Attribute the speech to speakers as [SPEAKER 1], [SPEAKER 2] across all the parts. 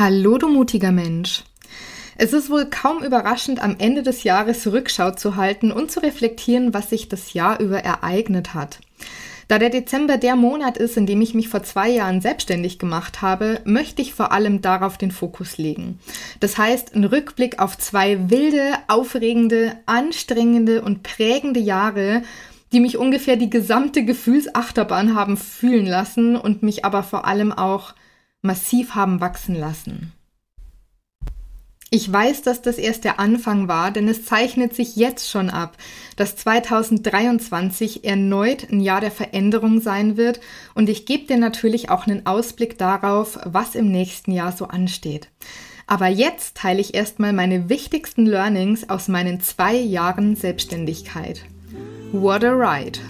[SPEAKER 1] Hallo, du mutiger Mensch. Es ist wohl kaum überraschend, am Ende des Jahres Rückschau zu halten und zu reflektieren, was sich das Jahr über ereignet hat. Da der Dezember der Monat ist, in dem ich mich vor zwei Jahren selbstständig gemacht habe, möchte ich vor allem darauf den Fokus legen. Das heißt, ein Rückblick auf zwei wilde, aufregende, anstrengende und prägende Jahre, die mich ungefähr die gesamte Gefühlsachterbahn haben fühlen lassen und mich aber vor allem auch massiv haben wachsen lassen. Ich weiß, dass das erst der Anfang war, denn es zeichnet sich jetzt schon ab, dass 2023 erneut ein Jahr der Veränderung sein wird und ich gebe dir natürlich auch einen Ausblick darauf, was im nächsten Jahr so ansteht. Aber jetzt teile ich erstmal meine wichtigsten Learnings aus meinen zwei Jahren Selbstständigkeit. What a ride!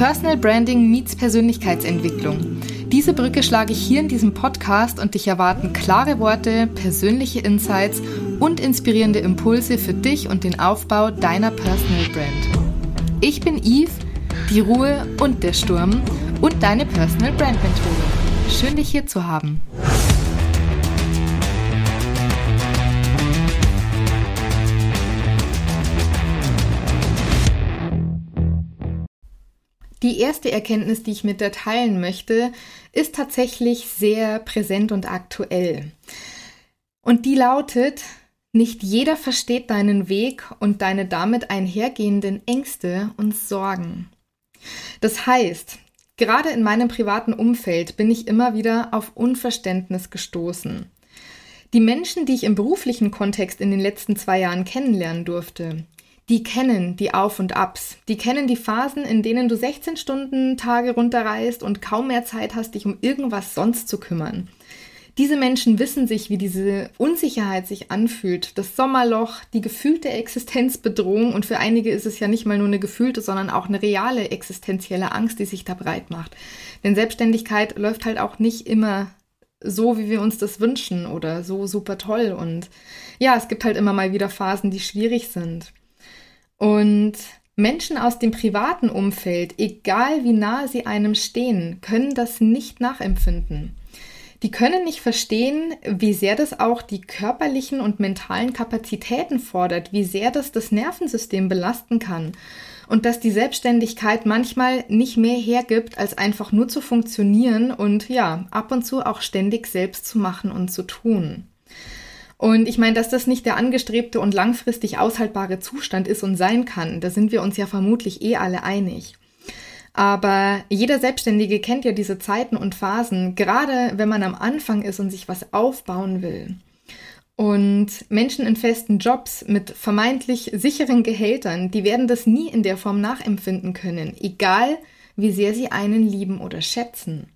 [SPEAKER 1] Personal Branding meets Persönlichkeitsentwicklung. Diese Brücke schlage ich hier in diesem Podcast und dich erwarten klare Worte, persönliche Insights und inspirierende Impulse für dich und den Aufbau deiner Personal Brand. Ich bin Yves, die Ruhe und der Sturm und deine Personal Brand Mentorin. Schön dich hier zu haben. Die erste Erkenntnis, die ich mit dir teilen möchte, ist tatsächlich sehr präsent und aktuell. Und die lautet, nicht jeder versteht deinen Weg und deine damit einhergehenden Ängste und Sorgen. Das heißt, gerade in meinem privaten Umfeld bin ich immer wieder auf Unverständnis gestoßen. Die Menschen, die ich im beruflichen Kontext in den letzten zwei Jahren kennenlernen durfte, die kennen die Auf und Abs. Die kennen die Phasen, in denen du 16 Stunden Tage runterreist und kaum mehr Zeit hast, dich um irgendwas sonst zu kümmern. Diese Menschen wissen sich, wie diese Unsicherheit sich anfühlt, das Sommerloch, die gefühlte Existenzbedrohung und für einige ist es ja nicht mal nur eine gefühlte, sondern auch eine reale existenzielle Angst, die sich da breit macht. Denn Selbstständigkeit läuft halt auch nicht immer so, wie wir uns das wünschen oder so super toll und ja, es gibt halt immer mal wieder Phasen, die schwierig sind. Und Menschen aus dem privaten Umfeld, egal wie nahe sie einem stehen, können das nicht nachempfinden. Die können nicht verstehen, wie sehr das auch die körperlichen und mentalen Kapazitäten fordert, wie sehr das das Nervensystem belasten kann und dass die Selbstständigkeit manchmal nicht mehr hergibt, als einfach nur zu funktionieren und ja, ab und zu auch ständig selbst zu machen und zu tun. Und ich meine, dass das nicht der angestrebte und langfristig aushaltbare Zustand ist und sein kann, da sind wir uns ja vermutlich eh alle einig. Aber jeder Selbstständige kennt ja diese Zeiten und Phasen, gerade wenn man am Anfang ist und sich was aufbauen will. Und Menschen in festen Jobs mit vermeintlich sicheren Gehältern, die werden das nie in der Form nachempfinden können, egal wie sehr sie einen lieben oder schätzen.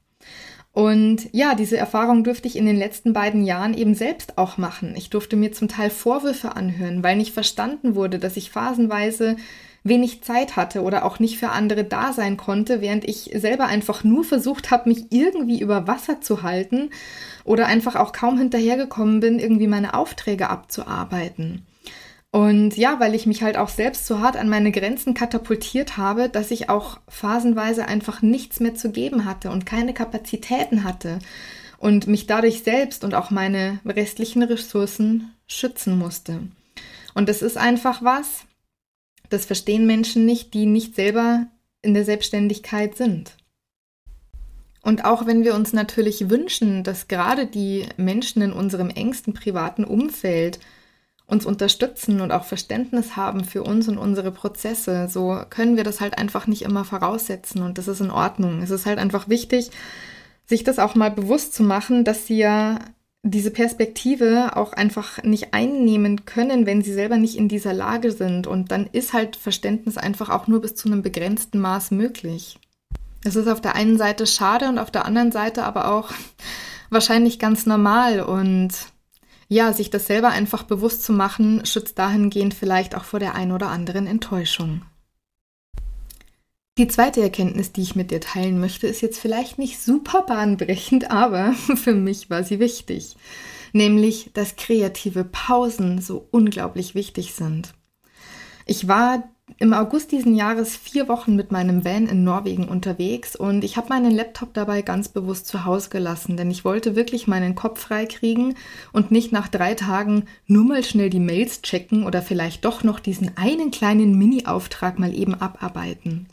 [SPEAKER 1] Und ja, diese Erfahrung durfte ich in den letzten beiden Jahren eben selbst auch machen. Ich durfte mir zum Teil Vorwürfe anhören, weil nicht verstanden wurde, dass ich phasenweise wenig Zeit hatte oder auch nicht für andere da sein konnte, während ich selber einfach nur versucht habe, mich irgendwie über Wasser zu halten oder einfach auch kaum hinterhergekommen bin, irgendwie meine Aufträge abzuarbeiten. Und ja, weil ich mich halt auch selbst so hart an meine Grenzen katapultiert habe, dass ich auch phasenweise einfach nichts mehr zu geben hatte und keine Kapazitäten hatte und mich dadurch selbst und auch meine restlichen Ressourcen schützen musste. Und das ist einfach was, das verstehen Menschen nicht, die nicht selber in der Selbstständigkeit sind. Und auch wenn wir uns natürlich wünschen, dass gerade die Menschen in unserem engsten privaten Umfeld uns unterstützen und auch Verständnis haben für uns und unsere Prozesse, so können wir das halt einfach nicht immer voraussetzen und das ist in Ordnung. Es ist halt einfach wichtig, sich das auch mal bewusst zu machen, dass sie ja diese Perspektive auch einfach nicht einnehmen können, wenn sie selber nicht in dieser Lage sind. Und dann ist halt Verständnis einfach auch nur bis zu einem begrenzten Maß möglich. Es ist auf der einen Seite schade und auf der anderen Seite aber auch wahrscheinlich ganz normal und ja, sich das selber einfach bewusst zu machen, schützt dahingehend vielleicht auch vor der ein oder anderen Enttäuschung. Die zweite Erkenntnis, die ich mit dir teilen möchte, ist jetzt vielleicht nicht super bahnbrechend, aber für mich war sie wichtig. Nämlich, dass kreative Pausen so unglaublich wichtig sind. Ich war im August diesen Jahres vier Wochen mit meinem Van in Norwegen unterwegs und ich habe meinen Laptop dabei ganz bewusst zu Hause gelassen, denn ich wollte wirklich meinen Kopf frei kriegen und nicht nach drei Tagen nur mal schnell die Mails checken oder vielleicht doch noch diesen einen kleinen Mini-Auftrag mal eben abarbeiten.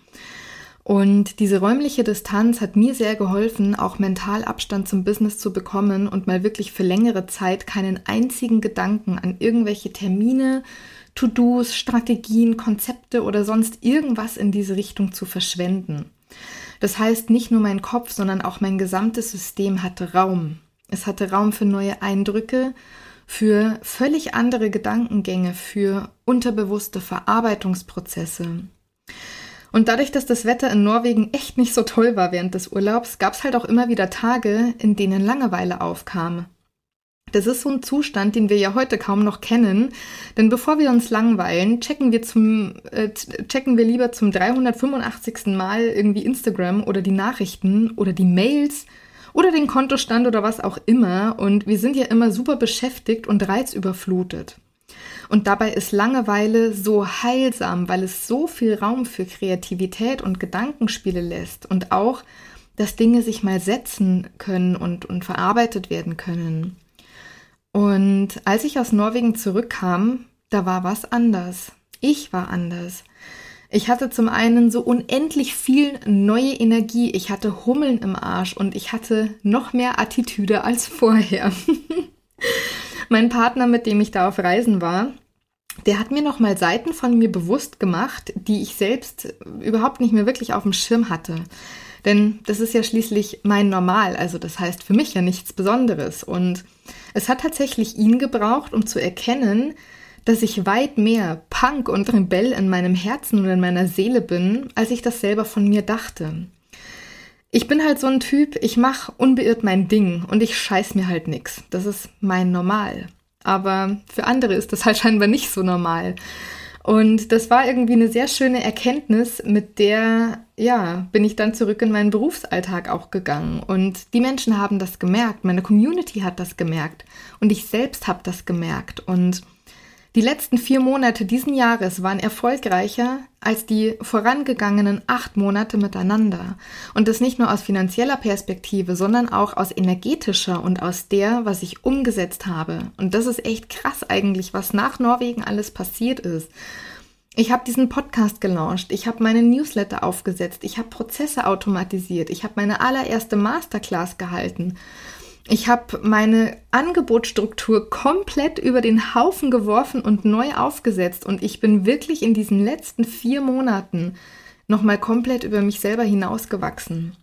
[SPEAKER 1] Und diese räumliche Distanz hat mir sehr geholfen, auch mental Abstand zum Business zu bekommen und mal wirklich für längere Zeit keinen einzigen Gedanken an irgendwelche Termine, To-Dos, Strategien, Konzepte oder sonst irgendwas in diese Richtung zu verschwenden. Das heißt, nicht nur mein Kopf, sondern auch mein gesamtes System hatte Raum. Es hatte Raum für neue Eindrücke, für völlig andere Gedankengänge, für unterbewusste Verarbeitungsprozesse. Und dadurch, dass das Wetter in Norwegen echt nicht so toll war während des Urlaubs, gab es halt auch immer wieder Tage, in denen Langeweile aufkam. Das ist so ein Zustand, den wir ja heute kaum noch kennen, denn bevor wir uns langweilen, checken wir zum äh, checken wir lieber zum 385. Mal irgendwie Instagram oder die Nachrichten oder die Mails oder den Kontostand oder was auch immer und wir sind ja immer super beschäftigt und reizüberflutet. Und dabei ist Langeweile so heilsam, weil es so viel Raum für Kreativität und Gedankenspiele lässt und auch, dass Dinge sich mal setzen können und, und verarbeitet werden können. Und als ich aus Norwegen zurückkam, da war was anders. Ich war anders. Ich hatte zum einen so unendlich viel neue Energie, ich hatte Hummeln im Arsch und ich hatte noch mehr Attitüde als vorher. mein Partner, mit dem ich da auf Reisen war, der hat mir nochmal Seiten von mir bewusst gemacht, die ich selbst überhaupt nicht mehr wirklich auf dem Schirm hatte. Denn das ist ja schließlich mein Normal, also das heißt für mich ja nichts Besonderes. Und es hat tatsächlich ihn gebraucht, um zu erkennen, dass ich weit mehr Punk und Rebell in meinem Herzen und in meiner Seele bin, als ich das selber von mir dachte. Ich bin halt so ein Typ, ich mache unbeirrt mein Ding und ich scheiß mir halt nix. Das ist mein Normal. Aber für andere ist das halt scheinbar nicht so normal. Und das war irgendwie eine sehr schöne Erkenntnis, mit der, ja, bin ich dann zurück in meinen Berufsalltag auch gegangen. Und die Menschen haben das gemerkt, meine Community hat das gemerkt und ich selbst habe das gemerkt. Und die letzten vier Monate diesen Jahres waren erfolgreicher als die vorangegangenen acht Monate miteinander. Und das nicht nur aus finanzieller Perspektive, sondern auch aus energetischer und aus der, was ich umgesetzt habe. Und das ist echt krass eigentlich, was nach Norwegen alles passiert ist. Ich habe diesen Podcast gelauncht, ich habe meine Newsletter aufgesetzt, ich habe Prozesse automatisiert, ich habe meine allererste Masterclass gehalten. Ich habe meine Angebotsstruktur komplett über den Haufen geworfen und neu aufgesetzt und ich bin wirklich in diesen letzten vier Monaten nochmal komplett über mich selber hinausgewachsen.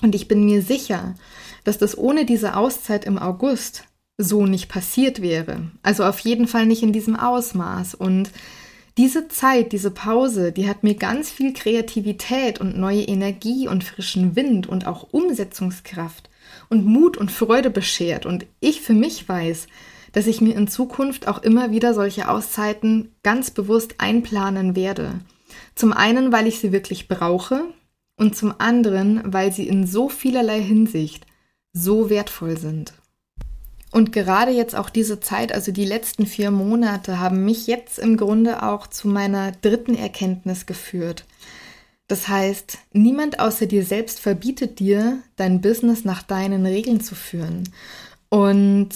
[SPEAKER 1] Und ich bin mir sicher, dass das ohne diese Auszeit im August so nicht passiert wäre. Also auf jeden Fall nicht in diesem Ausmaß. Und diese Zeit, diese Pause, die hat mir ganz viel Kreativität und neue Energie und frischen Wind und auch Umsetzungskraft und Mut und Freude beschert. Und ich für mich weiß, dass ich mir in Zukunft auch immer wieder solche Auszeiten ganz bewusst einplanen werde. Zum einen, weil ich sie wirklich brauche und zum anderen, weil sie in so vielerlei Hinsicht so wertvoll sind. Und gerade jetzt auch diese Zeit, also die letzten vier Monate, haben mich jetzt im Grunde auch zu meiner dritten Erkenntnis geführt. Das heißt, niemand außer dir selbst verbietet dir, dein Business nach deinen Regeln zu führen. Und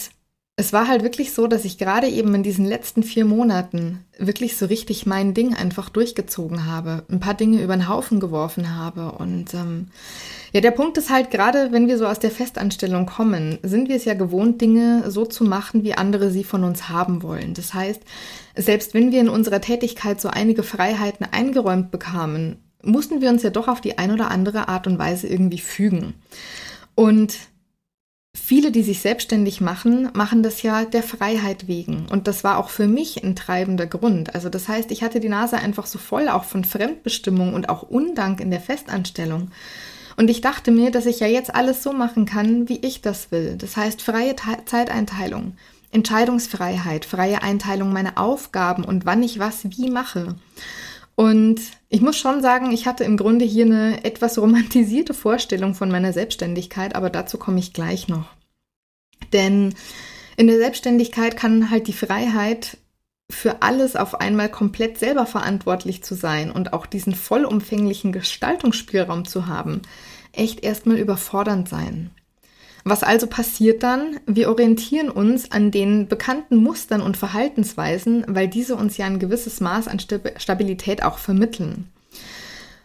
[SPEAKER 1] es war halt wirklich so, dass ich gerade eben in diesen letzten vier Monaten wirklich so richtig mein Ding einfach durchgezogen habe, ein paar Dinge über den Haufen geworfen habe. Und ähm, ja, der Punkt ist halt gerade, wenn wir so aus der Festanstellung kommen, sind wir es ja gewohnt, Dinge so zu machen, wie andere sie von uns haben wollen. Das heißt, selbst wenn wir in unserer Tätigkeit so einige Freiheiten eingeräumt bekamen, mussten wir uns ja doch auf die ein oder andere Art und Weise irgendwie fügen. Und viele, die sich selbstständig machen, machen das ja der Freiheit wegen. Und das war auch für mich ein treibender Grund. Also das heißt, ich hatte die Nase einfach so voll auch von Fremdbestimmung und auch Undank in der Festanstellung. Und ich dachte mir, dass ich ja jetzt alles so machen kann, wie ich das will. Das heißt, freie Zeiteinteilung, Entscheidungsfreiheit, freie Einteilung meiner Aufgaben und wann ich was wie mache. Und ich muss schon sagen, ich hatte im Grunde hier eine etwas romantisierte Vorstellung von meiner Selbstständigkeit, aber dazu komme ich gleich noch. Denn in der Selbstständigkeit kann halt die Freiheit für alles auf einmal komplett selber verantwortlich zu sein und auch diesen vollumfänglichen Gestaltungsspielraum zu haben, echt erstmal überfordernd sein. Was also passiert dann? Wir orientieren uns an den bekannten Mustern und Verhaltensweisen, weil diese uns ja ein gewisses Maß an Stabilität auch vermitteln.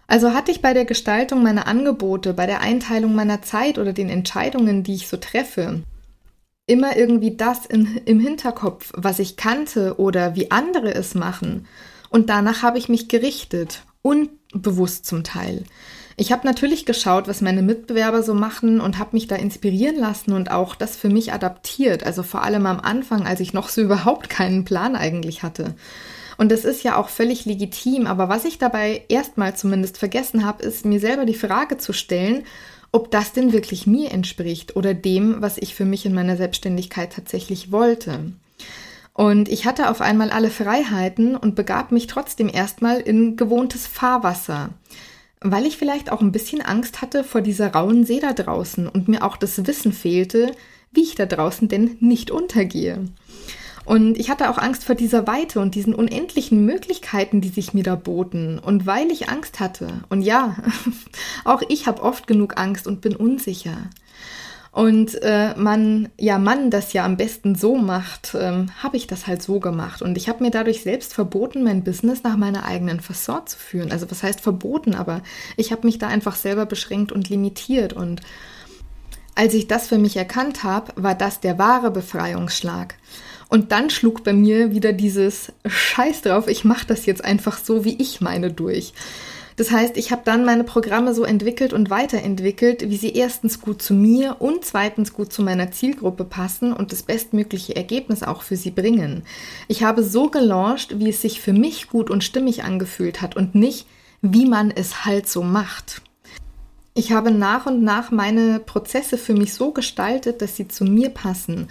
[SPEAKER 1] Also hatte ich bei der Gestaltung meiner Angebote, bei der Einteilung meiner Zeit oder den Entscheidungen, die ich so treffe, immer irgendwie das in, im Hinterkopf, was ich kannte oder wie andere es machen. Und danach habe ich mich gerichtet, unbewusst zum Teil. Ich habe natürlich geschaut, was meine Mitbewerber so machen und habe mich da inspirieren lassen und auch das für mich adaptiert. Also vor allem am Anfang, als ich noch so überhaupt keinen Plan eigentlich hatte. Und das ist ja auch völlig legitim, aber was ich dabei erstmal zumindest vergessen habe, ist mir selber die Frage zu stellen, ob das denn wirklich mir entspricht oder dem, was ich für mich in meiner Selbstständigkeit tatsächlich wollte. Und ich hatte auf einmal alle Freiheiten und begab mich trotzdem erstmal in gewohntes Fahrwasser, weil ich vielleicht auch ein bisschen Angst hatte vor dieser rauen See da draußen und mir auch das Wissen fehlte, wie ich da draußen denn nicht untergehe. Und ich hatte auch Angst vor dieser Weite und diesen unendlichen Möglichkeiten, die sich mir da boten. Und weil ich Angst hatte, und ja, auch ich habe oft genug Angst und bin unsicher. Und äh, man, ja, man das ja am besten so macht, ähm, habe ich das halt so gemacht. Und ich habe mir dadurch selbst verboten, mein Business nach meiner eigenen Fasson zu führen. Also was heißt verboten, aber ich habe mich da einfach selber beschränkt und limitiert. Und als ich das für mich erkannt habe, war das der wahre Befreiungsschlag. Und dann schlug bei mir wieder dieses Scheiß drauf, ich mache das jetzt einfach so, wie ich meine, durch. Das heißt, ich habe dann meine Programme so entwickelt und weiterentwickelt, wie sie erstens gut zu mir und zweitens gut zu meiner Zielgruppe passen und das bestmögliche Ergebnis auch für sie bringen. Ich habe so gelauncht, wie es sich für mich gut und stimmig angefühlt hat und nicht, wie man es halt so macht. Ich habe nach und nach meine Prozesse für mich so gestaltet, dass sie zu mir passen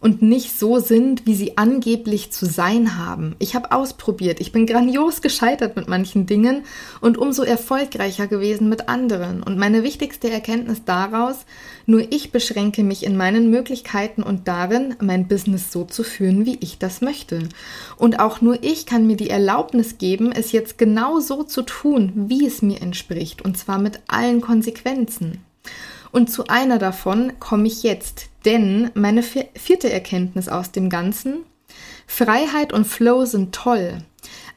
[SPEAKER 1] und nicht so sind, wie sie angeblich zu sein haben. Ich habe ausprobiert, ich bin grandios gescheitert mit manchen Dingen und umso erfolgreicher gewesen mit anderen. Und meine wichtigste Erkenntnis daraus, nur ich beschränke mich in meinen Möglichkeiten und darin, mein Business so zu führen, wie ich das möchte. Und auch nur ich kann mir die Erlaubnis geben, es jetzt genau so zu tun, wie es mir entspricht, und zwar mit allen Konsequenzen. Und zu einer davon komme ich jetzt, denn meine vierte Erkenntnis aus dem Ganzen, Freiheit und Flow sind toll,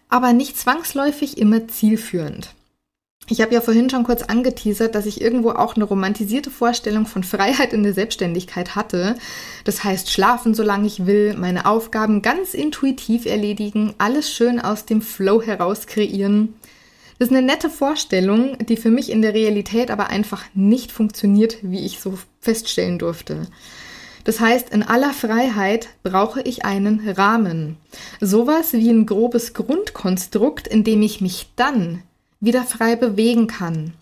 [SPEAKER 1] aber nicht zwangsläufig immer zielführend. Ich habe ja vorhin schon kurz angeteasert, dass ich irgendwo auch eine romantisierte Vorstellung von Freiheit in der Selbstständigkeit hatte. Das heißt, schlafen, solange ich will, meine Aufgaben ganz intuitiv erledigen, alles schön aus dem Flow heraus kreieren. Das ist eine nette Vorstellung, die für mich in der Realität aber einfach nicht funktioniert, wie ich so feststellen durfte. Das heißt, in aller Freiheit brauche ich einen Rahmen. Sowas wie ein grobes Grundkonstrukt, in dem ich mich dann wieder frei bewegen kann.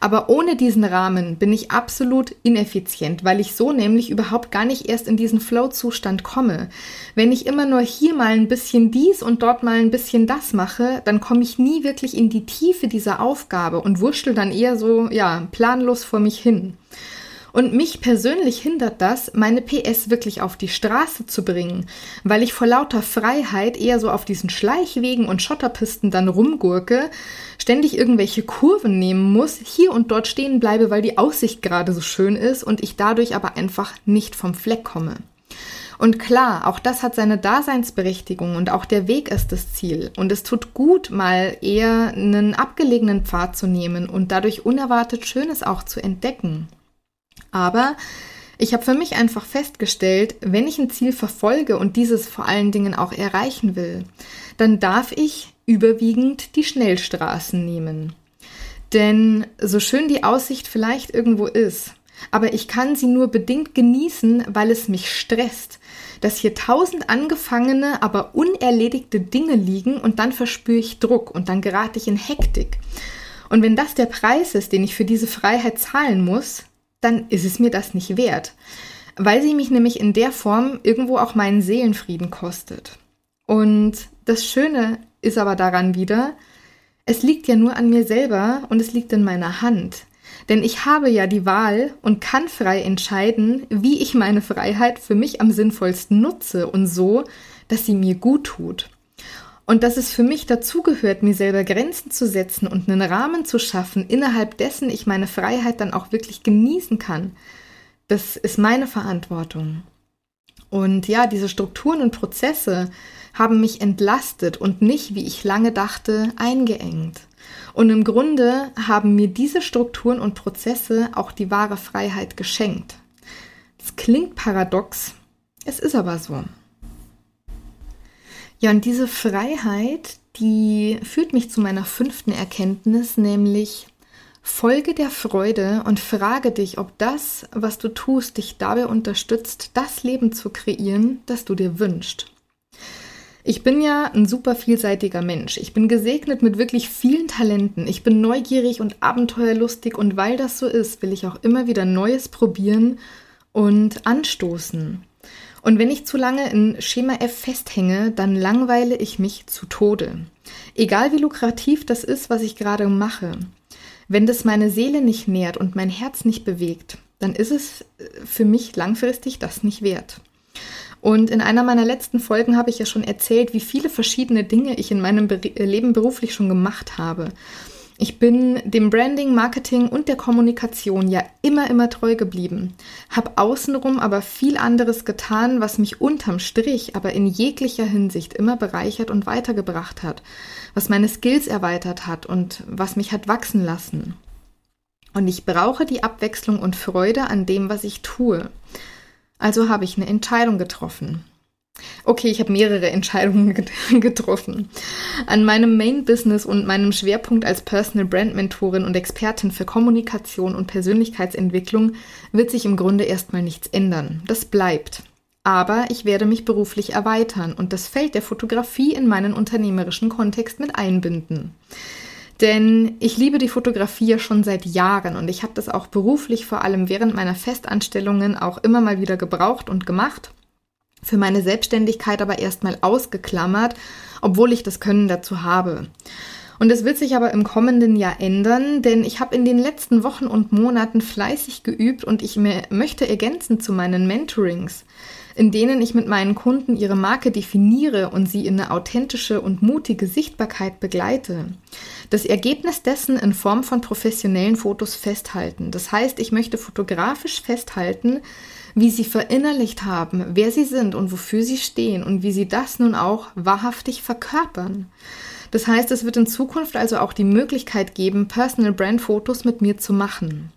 [SPEAKER 1] Aber ohne diesen Rahmen bin ich absolut ineffizient, weil ich so nämlich überhaupt gar nicht erst in diesen Flow-Zustand komme. Wenn ich immer nur hier mal ein bisschen dies und dort mal ein bisschen das mache, dann komme ich nie wirklich in die Tiefe dieser Aufgabe und wurschtel dann eher so, ja, planlos vor mich hin. Und mich persönlich hindert das, meine PS wirklich auf die Straße zu bringen, weil ich vor lauter Freiheit eher so auf diesen Schleichwegen und Schotterpisten dann rumgurke, ständig irgendwelche Kurven nehmen muss, hier und dort stehen bleibe, weil die Aussicht gerade so schön ist und ich dadurch aber einfach nicht vom Fleck komme. Und klar, auch das hat seine Daseinsberechtigung und auch der Weg ist das Ziel. Und es tut gut, mal eher einen abgelegenen Pfad zu nehmen und dadurch unerwartet Schönes auch zu entdecken. Aber ich habe für mich einfach festgestellt, wenn ich ein Ziel verfolge und dieses vor allen Dingen auch erreichen will, dann darf ich überwiegend die Schnellstraßen nehmen. Denn so schön die Aussicht vielleicht irgendwo ist, aber ich kann sie nur bedingt genießen, weil es mich stresst, dass hier tausend angefangene, aber unerledigte Dinge liegen und dann verspüre ich Druck und dann gerate ich in Hektik. Und wenn das der Preis ist, den ich für diese Freiheit zahlen muss, dann ist es mir das nicht wert, weil sie mich nämlich in der Form irgendwo auch meinen Seelenfrieden kostet. Und das Schöne ist aber daran wieder, es liegt ja nur an mir selber und es liegt in meiner Hand. Denn ich habe ja die Wahl und kann frei entscheiden, wie ich meine Freiheit für mich am sinnvollsten nutze und so, dass sie mir gut tut. Und dass es für mich dazugehört, mir selber Grenzen zu setzen und einen Rahmen zu schaffen, innerhalb dessen ich meine Freiheit dann auch wirklich genießen kann, das ist meine Verantwortung. Und ja, diese Strukturen und Prozesse haben mich entlastet und nicht, wie ich lange dachte, eingeengt. Und im Grunde haben mir diese Strukturen und Prozesse auch die wahre Freiheit geschenkt. Es klingt paradox, es ist aber so. Ja, und diese Freiheit, die führt mich zu meiner fünften Erkenntnis, nämlich folge der Freude und frage dich, ob das, was du tust, dich dabei unterstützt, das Leben zu kreieren, das du dir wünschst. Ich bin ja ein super vielseitiger Mensch. Ich bin gesegnet mit wirklich vielen Talenten. Ich bin neugierig und abenteuerlustig und weil das so ist, will ich auch immer wieder Neues probieren und anstoßen. Und wenn ich zu lange in Schema F festhänge, dann langweile ich mich zu Tode. Egal wie lukrativ das ist, was ich gerade mache. Wenn das meine Seele nicht nährt und mein Herz nicht bewegt, dann ist es äh, für mich langfristig das nicht wert. Und in einer meiner letzten Folgen habe ich ja schon erzählt, wie viele verschiedene Dinge ich in meinem Leben beruflich schon gemacht habe. Ich bin dem Branding, Marketing und der Kommunikation ja immer, immer treu geblieben. Hab außenrum aber viel anderes getan, was mich unterm Strich aber in jeglicher Hinsicht immer bereichert und weitergebracht hat, was meine Skills erweitert hat und was mich hat wachsen lassen. Und ich brauche die Abwechslung und Freude an dem, was ich tue. Also habe ich eine Entscheidung getroffen. Okay, ich habe mehrere Entscheidungen getroffen. An meinem Main-Business und meinem Schwerpunkt als Personal Brand Mentorin und Expertin für Kommunikation und Persönlichkeitsentwicklung wird sich im Grunde erstmal nichts ändern. Das bleibt. Aber ich werde mich beruflich erweitern und das Feld der Fotografie in meinen unternehmerischen Kontext mit einbinden. Denn ich liebe die Fotografie ja schon seit Jahren und ich habe das auch beruflich, vor allem während meiner Festanstellungen, auch immer mal wieder gebraucht und gemacht für meine Selbstständigkeit aber erstmal ausgeklammert, obwohl ich das Können dazu habe. Und es wird sich aber im kommenden Jahr ändern, denn ich habe in den letzten Wochen und Monaten fleißig geübt und ich möchte ergänzen zu meinen Mentorings, in denen ich mit meinen Kunden ihre Marke definiere und sie in eine authentische und mutige Sichtbarkeit begleite. Das Ergebnis dessen in Form von professionellen Fotos festhalten. Das heißt, ich möchte fotografisch festhalten, wie sie verinnerlicht haben, wer sie sind und wofür sie stehen und wie sie das nun auch wahrhaftig verkörpern. Das heißt, es wird in Zukunft also auch die Möglichkeit geben, Personal Brand Fotos mit mir zu machen.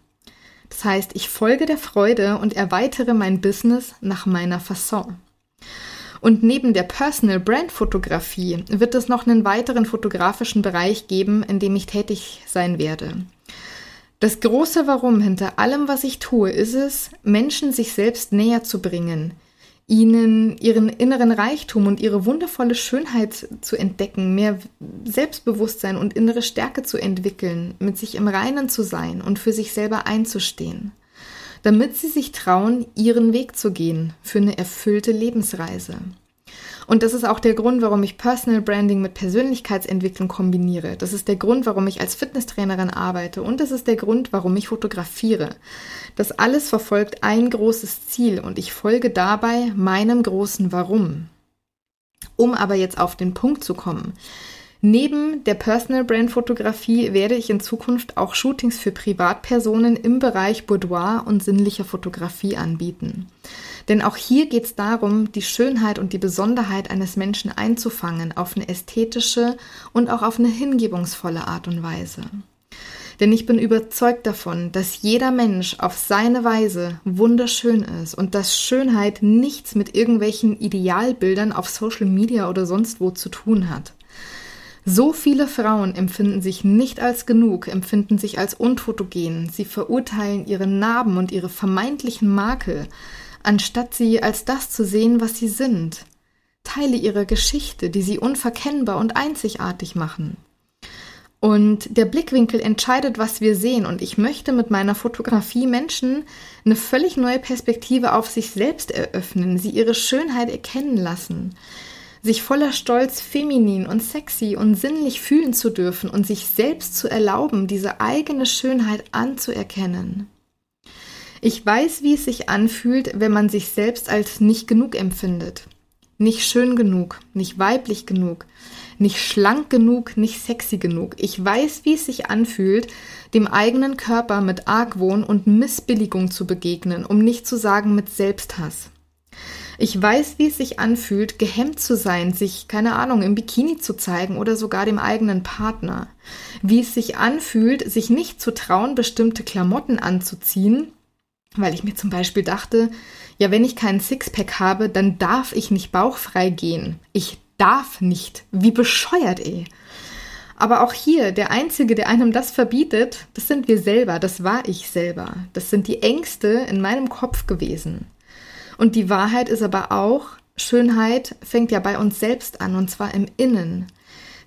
[SPEAKER 1] Das heißt, ich folge der Freude und erweitere mein Business nach meiner Fasson. Und neben der Personal Brand Fotografie wird es noch einen weiteren fotografischen Bereich geben, in dem ich tätig sein werde. Das große Warum hinter allem, was ich tue, ist es, Menschen sich selbst näher zu bringen, ihnen ihren inneren Reichtum und ihre wundervolle Schönheit zu entdecken, mehr Selbstbewusstsein und innere Stärke zu entwickeln, mit sich im Reinen zu sein und für sich selber einzustehen, damit sie sich trauen, ihren Weg zu gehen für eine erfüllte Lebensreise. Und das ist auch der Grund, warum ich Personal Branding mit Persönlichkeitsentwicklung kombiniere. Das ist der Grund, warum ich als Fitnesstrainerin arbeite. Und das ist der Grund, warum ich fotografiere. Das alles verfolgt ein großes Ziel und ich folge dabei meinem großen Warum. Um aber jetzt auf den Punkt zu kommen. Neben der Personal Brand Fotografie werde ich in Zukunft auch Shootings für Privatpersonen im Bereich Boudoir und sinnlicher Fotografie anbieten. Denn auch hier geht es darum, die Schönheit und die Besonderheit eines Menschen einzufangen auf eine ästhetische und auch auf eine hingebungsvolle Art und Weise. Denn ich bin überzeugt davon, dass jeder Mensch auf seine Weise wunderschön ist und dass Schönheit nichts mit irgendwelchen Idealbildern auf Social Media oder sonst wo zu tun hat. So viele Frauen empfinden sich nicht als genug, empfinden sich als unfotogen. Sie verurteilen ihre Narben und ihre vermeintlichen Makel, anstatt sie als das zu sehen, was sie sind. Teile ihre Geschichte, die sie unverkennbar und einzigartig machen. Und der Blickwinkel entscheidet, was wir sehen. Und ich möchte mit meiner Fotografie Menschen eine völlig neue Perspektive auf sich selbst eröffnen, sie ihre Schönheit erkennen lassen, sich voller Stolz feminin und sexy und sinnlich fühlen zu dürfen und sich selbst zu erlauben, diese eigene Schönheit anzuerkennen. Ich weiß, wie es sich anfühlt, wenn man sich selbst als nicht genug empfindet. Nicht schön genug, nicht weiblich genug, nicht schlank genug, nicht sexy genug. Ich weiß, wie es sich anfühlt, dem eigenen Körper mit Argwohn und Missbilligung zu begegnen, um nicht zu sagen mit Selbsthass. Ich weiß, wie es sich anfühlt, gehemmt zu sein, sich, keine Ahnung, im Bikini zu zeigen oder sogar dem eigenen Partner. Wie es sich anfühlt, sich nicht zu trauen, bestimmte Klamotten anzuziehen, weil ich mir zum Beispiel dachte, ja, wenn ich keinen Sixpack habe, dann darf ich nicht bauchfrei gehen. Ich darf nicht. Wie bescheuert, ey. Aber auch hier, der Einzige, der einem das verbietet, das sind wir selber, das war ich selber. Das sind die Ängste in meinem Kopf gewesen. Und die Wahrheit ist aber auch, Schönheit fängt ja bei uns selbst an, und zwar im Innen.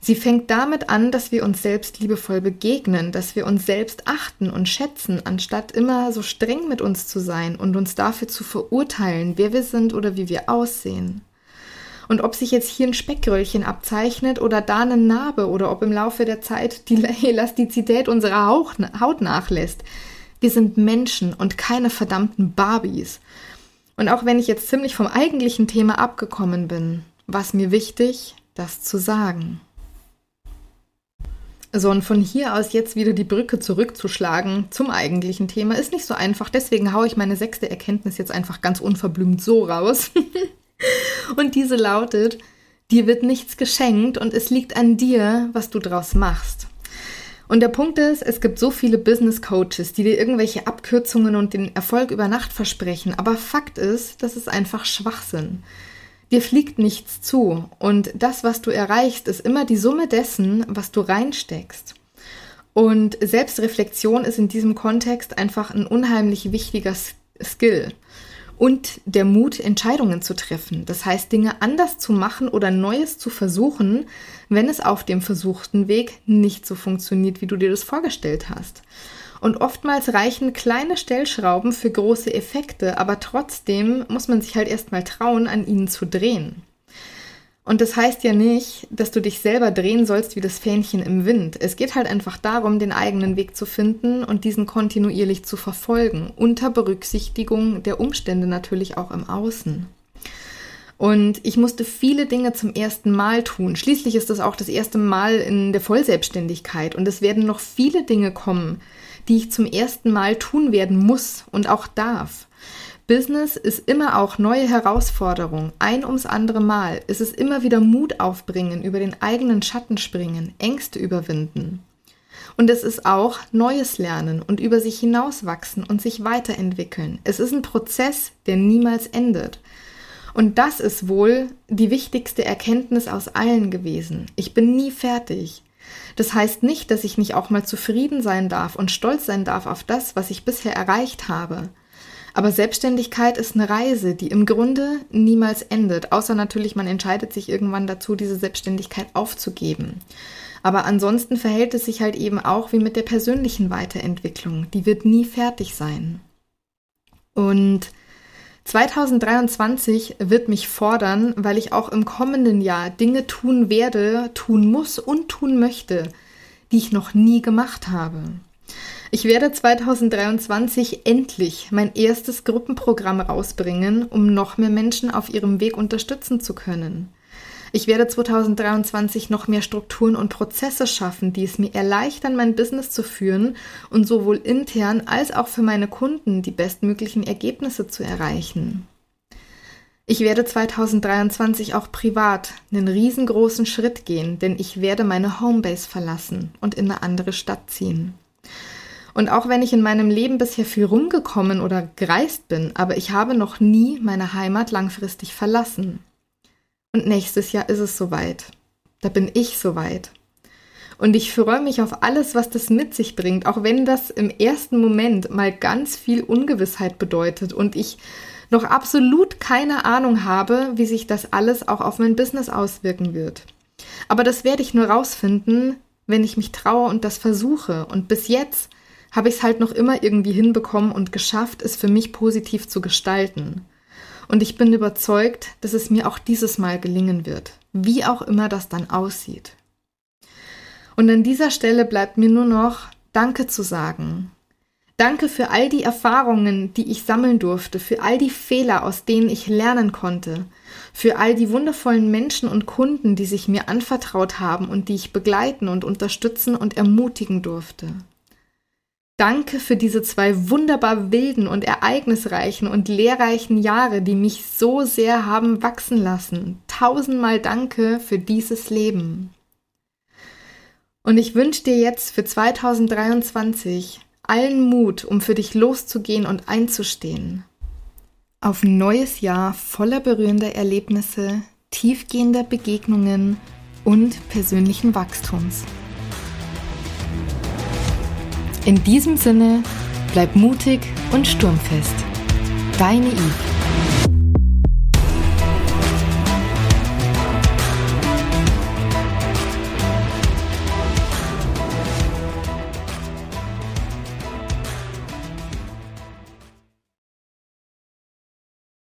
[SPEAKER 1] Sie fängt damit an, dass wir uns selbst liebevoll begegnen, dass wir uns selbst achten und schätzen, anstatt immer so streng mit uns zu sein und uns dafür zu verurteilen, wer wir sind oder wie wir aussehen. Und ob sich jetzt hier ein Speckröllchen abzeichnet oder da eine Narbe oder ob im Laufe der Zeit die Elastizität unserer Haut nachlässt, wir sind Menschen und keine verdammten Barbies. Und auch wenn ich jetzt ziemlich vom eigentlichen Thema abgekommen bin, war es mir wichtig, das zu sagen. So, und von hier aus jetzt wieder die Brücke zurückzuschlagen zum eigentlichen Thema ist nicht so einfach. Deswegen haue ich meine sechste Erkenntnis jetzt einfach ganz unverblümt so raus. und diese lautet, dir wird nichts geschenkt und es liegt an dir, was du draus machst. Und der Punkt ist, es gibt so viele Business Coaches, die dir irgendwelche Abkürzungen und den Erfolg über Nacht versprechen. Aber Fakt ist, das ist einfach Schwachsinn. Dir fliegt nichts zu und das, was du erreichst, ist immer die Summe dessen, was du reinsteckst. Und Selbstreflexion ist in diesem Kontext einfach ein unheimlich wichtiger Skill. Und der Mut, Entscheidungen zu treffen. Das heißt, Dinge anders zu machen oder Neues zu versuchen, wenn es auf dem versuchten Weg nicht so funktioniert, wie du dir das vorgestellt hast. Und oftmals reichen kleine Stellschrauben für große Effekte, aber trotzdem muss man sich halt erstmal trauen, an ihnen zu drehen. Und das heißt ja nicht, dass du dich selber drehen sollst wie das Fähnchen im Wind. Es geht halt einfach darum, den eigenen Weg zu finden und diesen kontinuierlich zu verfolgen, unter Berücksichtigung der Umstände natürlich auch im Außen. Und ich musste viele Dinge zum ersten Mal tun. Schließlich ist das auch das erste Mal in der Vollselbstständigkeit und es werden noch viele Dinge kommen, die ich zum ersten Mal tun werden muss und auch darf. Business ist immer auch neue Herausforderung, ein ums andere Mal. Es ist immer wieder Mut aufbringen, über den eigenen Schatten springen, Ängste überwinden. Und es ist auch Neues lernen und über sich hinauswachsen und sich weiterentwickeln. Es ist ein Prozess, der niemals endet. Und das ist wohl die wichtigste Erkenntnis aus allen gewesen. Ich bin nie fertig. Das heißt nicht, dass ich nicht auch mal zufrieden sein darf und stolz sein darf auf das, was ich bisher erreicht habe. Aber Selbstständigkeit ist eine Reise, die im Grunde niemals endet, außer natürlich man entscheidet sich irgendwann dazu, diese Selbstständigkeit aufzugeben. Aber ansonsten verhält es sich halt eben auch wie mit der persönlichen Weiterentwicklung. Die wird nie fertig sein. Und 2023 wird mich fordern, weil ich auch im kommenden Jahr Dinge tun werde, tun muss und tun möchte, die ich noch nie gemacht habe. Ich werde 2023 endlich mein erstes Gruppenprogramm rausbringen, um noch mehr Menschen auf ihrem Weg unterstützen zu können. Ich werde 2023 noch mehr Strukturen und Prozesse schaffen, die es mir erleichtern, mein Business zu führen und sowohl intern als auch für meine Kunden die bestmöglichen Ergebnisse zu erreichen. Ich werde 2023 auch privat einen riesengroßen Schritt gehen, denn ich werde meine Homebase verlassen und in eine andere Stadt ziehen. Und auch wenn ich in meinem Leben bisher viel rumgekommen oder gereist bin, aber ich habe noch nie meine Heimat langfristig verlassen. Und nächstes Jahr ist es soweit. Da bin ich soweit. Und ich freue mich auf alles, was das mit sich bringt, auch wenn das im ersten Moment mal ganz viel Ungewissheit bedeutet und ich noch absolut keine Ahnung habe, wie sich das alles auch auf mein Business auswirken wird. Aber das werde ich nur rausfinden, wenn ich mich traue und das versuche. Und bis jetzt habe ich es halt noch immer irgendwie hinbekommen und geschafft, es für mich positiv zu gestalten. Und ich bin überzeugt, dass es mir auch dieses Mal gelingen wird, wie auch immer das dann aussieht. Und an dieser Stelle bleibt mir nur noch Danke zu sagen. Danke für all die Erfahrungen, die ich sammeln durfte, für all die Fehler, aus denen ich lernen konnte, für all die wundervollen Menschen und Kunden, die sich mir anvertraut haben und die ich begleiten und unterstützen und ermutigen durfte. Danke für diese zwei wunderbar wilden und ereignisreichen und lehrreichen Jahre, die mich so sehr haben wachsen lassen. Tausendmal danke für dieses Leben. Und ich wünsche dir jetzt für 2023 allen Mut, um für dich loszugehen und einzustehen. Auf ein neues Jahr voller berührender Erlebnisse, tiefgehender Begegnungen und persönlichen Wachstums. In diesem Sinne, bleib mutig und sturmfest. Deine Yves.